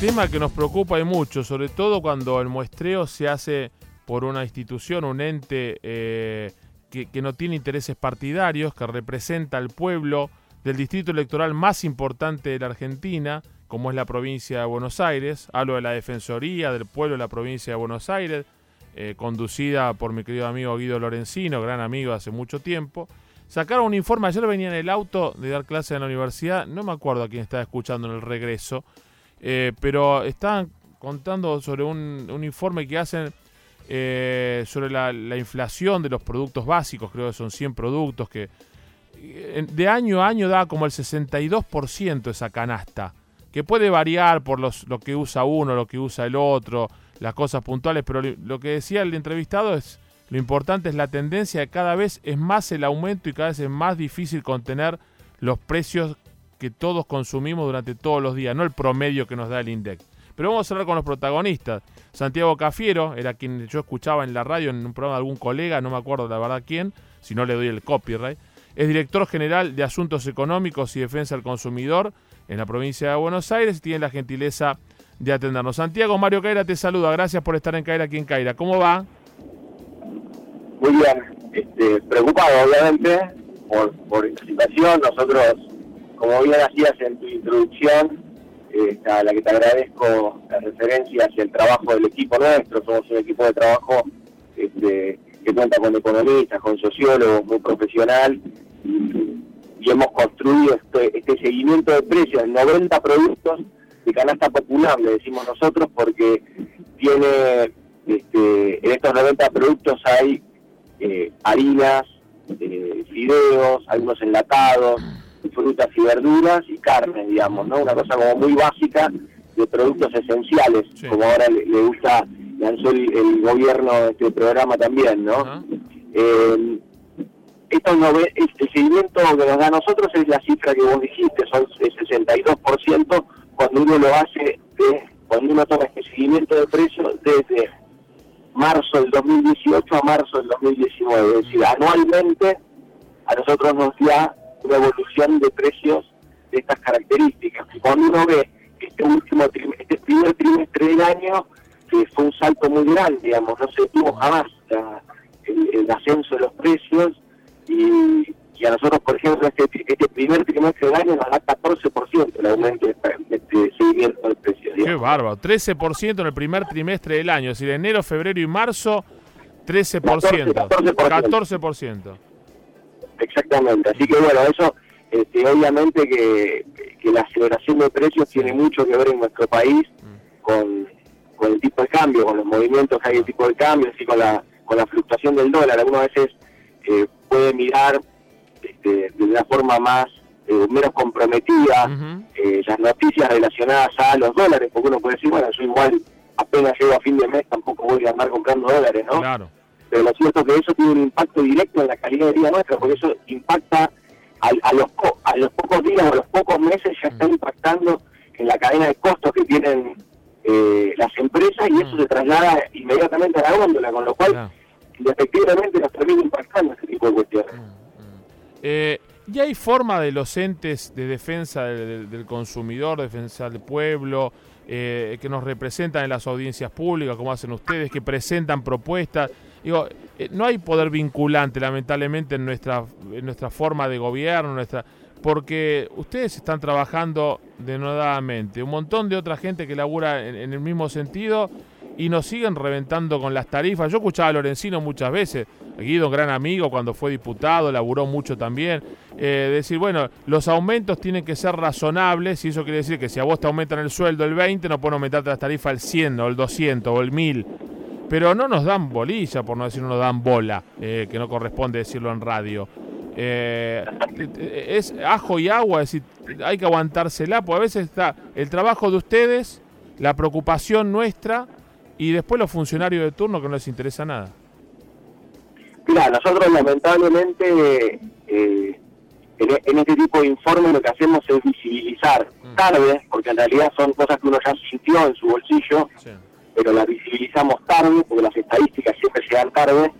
tema que nos preocupa y mucho, sobre todo cuando el muestreo se hace por una institución, un ente eh, que, no tiene intereses partidarios, que representa al pueblo del distrito electoral más importante de la Argentina, como es la provincia de Buenos Aires. Hablo de la Defensoría del Pueblo de la provincia de Buenos Aires, eh, conducida por mi querido amigo Guido Lorenzino, gran amigo hace mucho tiempo. Sacaron un informe, ayer venía en el auto de dar clase en la universidad, no me acuerdo a quién estaba escuchando en el regreso, eh, pero estaban contando sobre un, informe que hacen eh, sobre la, la, inflación de los productos básicos, creo que son 100 productos, que de año a año da como el 62% esa canasta, que puede variar por los, lo que usa uno, lo que usa el otro, las cosas puntuales, pero lo que decía el entrevistado es, lo importante es la tendencia de cada vez es más el aumento y cada vez es más difícil contener los precios que todos consumimos durante todos los días, no el promedio que nos da el INDEC. Pero vamos a hablar con los protagonistas. Santiago Cafiero, era quien yo escuchaba en la radio en un programa de algún colega, no me acuerdo la verdad quién, si no le doy el copyright. Es director general de Asuntos Económicos y Defensa del Consumidor en la provincia de Buenos Aires y tiene la gentileza de atendernos. Santiago, Mario Caira te saluda. Gracias por estar en Caira aquí en Caira. ¿Cómo va? Muy bien. Este, preocupado, obviamente, por, por situación. Nosotros, como bien hacías en tu introducción, eh, a la que te agradezco la referencia hacia el trabajo del equipo nuestro. Somos un equipo de trabajo este, que cuenta con economistas, con sociólogos, muy profesional. Y, hemos construido este, este seguimiento de precios en 90 productos de canasta popular, le decimos nosotros, porque tiene, este, en estos 90 productos hay eh, harinas, eh, fideos, algunos enlatados, frutas y verduras y carne, digamos, ¿no? Una cosa como muy básica de productos esenciales, sí. como ahora le, le, gusta, lanzó el, el, gobierno este programa también, ¿no? Uh -huh. eh, esto no ve, el seguimiento que nos da a nosotros es la cifra que vos dijiste, son el 62% cuando uno lo hace, de, cuando uno toma este seguimiento de precios desde marzo del 2018 a marzo del 2019, es decir, anualmente a nosotros nos da una evolución de precios de estas características. Cuando uno ve este último este primer trimestre del año, que fue un salto muy grande, digamos, no se tuvo jamás la, el, el ascenso de los precios, y, y, a nosotros, por ejemplo, este, este primer trimestre del año nos da 14% el aumento de este seguimiento del precio. Qué bárbaro, 13% en el primer trimestre del año, es decir, enero, febrero y marzo, 13%. 14%. 14%. Exactamente, así que bueno, eso este, obviamente que, que, la aceleración de precios tiene mucho que ver en nuestro país mm. con, con el tipo de cambio, con los movimientos que hay en tipo de cambio, así con la, con la fluctuación del dólar. Algunas veces eh, puede mirar este, de una forma más eh, menos comprometida uh -huh. eh, las noticias relacionadas a los dólares, porque uno puede decir, bueno, yo igual apenas llego a fin de mes, tampoco voy a andar comprando dólares, ¿no? Claro. Pero lo cierto es que eso tiene un impacto directo en la calidad de vida nuestra, porque eso impacta a, a, los, a los pocos días o a los pocos meses ya está impactando en la cadena de costos que tienen eh, las empresas y eso se traslada inmediatamente a la góndola, con lo cual claro. efectivamente nos termina impactando este tipo de cuestiones. Eh, ¿Y hay forma de los entes de defensa del, del consumidor, defensa del pueblo, eh, que nos representan en las audiencias públicas, como hacen ustedes, que presentan propuestas? Digo, eh, no hay poder vinculante, lamentablemente, en nuestra, en nuestra forma de gobierno, porque ustedes están trabajando denodadamente. Un montón de otra gente que labura en, el mismo sentido y nos siguen reventando con las tarifas. Yo escuchaba a Lorenzino muchas veces, Guido, un gran amigo, cuando fue diputado, laburó mucho también, eh, decir, bueno, los aumentos tienen que ser razonables y eso quiere decir que si a vos te aumentan el sueldo el 20, no pueden aumentarte las tarifas el 100 o el 200 o el 1000 pero no nos dan bolilla, por no decir no nos dan bola, eh, que no corresponde decirlo en radio. Eh, es ajo y agua, es decir, hay que aguantársela, porque a veces está el trabajo de ustedes, la preocupación nuestra y después los funcionarios de turno que no les interesa nada. Mira, nosotros lamentablemente eh, en, este tipo de informes lo que hacemos es visibilizar mm. tarde, porque en realidad son cosas que uno ya sintió en su bolsillo. Sí pero la visibilizamos tarde, porque las estadísticas siempre llegan tarde,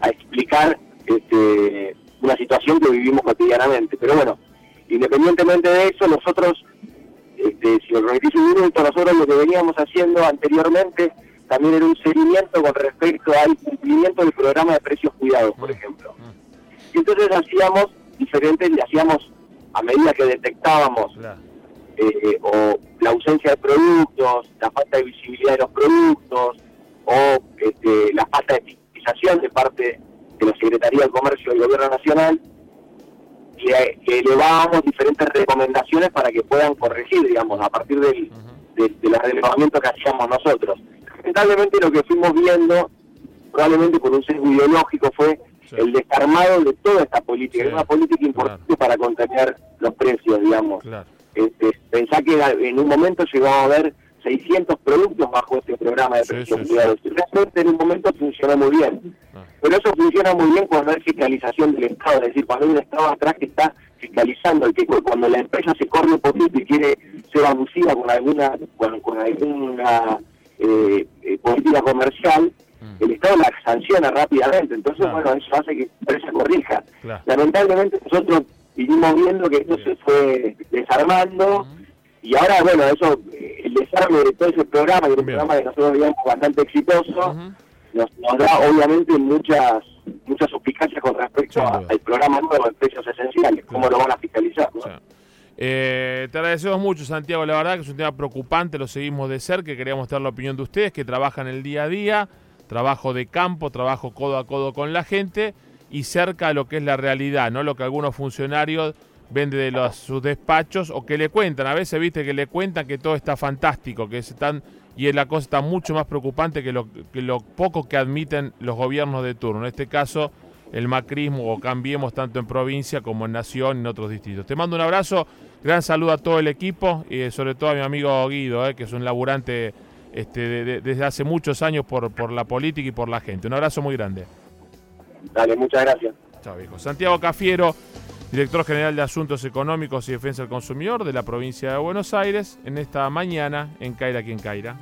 a explicar este, una situación que vivimos cotidianamente. Pero bueno, independientemente de eso, nosotros este, si el beneficio directo, nosotros lo que veníamos haciendo anteriormente también era un seguimiento con respecto al cumplimiento del programa de precios cuidados, por ejemplo. Y entonces hacíamos diferentes, hacíamos a medida que detectábamos eh, o ausencia de productos, la falta de visibilidad de los productos, o este, la falta de fiscalización de parte de la Secretaría de Comercio del Gobierno Nacional, le, elevábamos diferentes recomendaciones para que puedan corregir, digamos, a partir del, de, los relevamientos que hacíamos nosotros. Lamentablemente lo que fuimos viendo, probablemente por un sesgo ideológico, fue el desarmado de toda esta política. Es una política importante para contener los precios, digamos. Este, pensá que en un momento llegó a haber 600 productos bajo este programa de precios cuidados. Realmente en un momento funcionó muy bien. Ah. Pero eso funciona muy bien cuando hay fiscalización del Estado, es decir, cuando hay un Estado atrás que está fiscalizando, el que cuando la empresa se corre un poquito y quiere ser abusiva con alguna, con, alguna eh, eh, política comercial, mm. el Estado la sanciona rápidamente. Entonces, bueno, eso hace que la empresa corrija. Lamentablemente nosotros vinimos viendo que esto se fue desarmando y ahora, bueno, eso, el desarme de todo ese programa, y el programa que nosotros veíamos bastante exitoso, nos, da obviamente muchas muchas suspicacias con respecto al programa nuevo de precios esenciales, cómo lo van a fiscalizar. Eh, te agradecemos mucho, Santiago. La verdad que es un tema preocupante, lo seguimos de cerca, queríamos tener la opinión de ustedes que trabajan el día a día, trabajo de campo, trabajo codo a codo con la gente y cerca a lo que es la realidad, no lo que algunos funcionarios venden de los, sus despachos o que le cuentan. A veces viste que le cuentan que todo está fantástico, que están y la cosa está mucho más preocupante que lo, que lo poco que admiten los gobiernos de turno. En este caso, el macrismo o cambiemos tanto en provincia como en nación y en otros distritos. Te mando un abrazo, gran saludo a todo el equipo y sobre todo a mi amigo Guido, eh, que es un laburante este, desde hace muchos años por, por la política y por la gente. Un abrazo muy grande. Dale, muchas gracias. Chao, viejo. Santiago Cafiero, director general de Asuntos Económicos y Defensa del Consumidor de la provincia de Buenos Aires, en esta mañana en Caira quien Caira.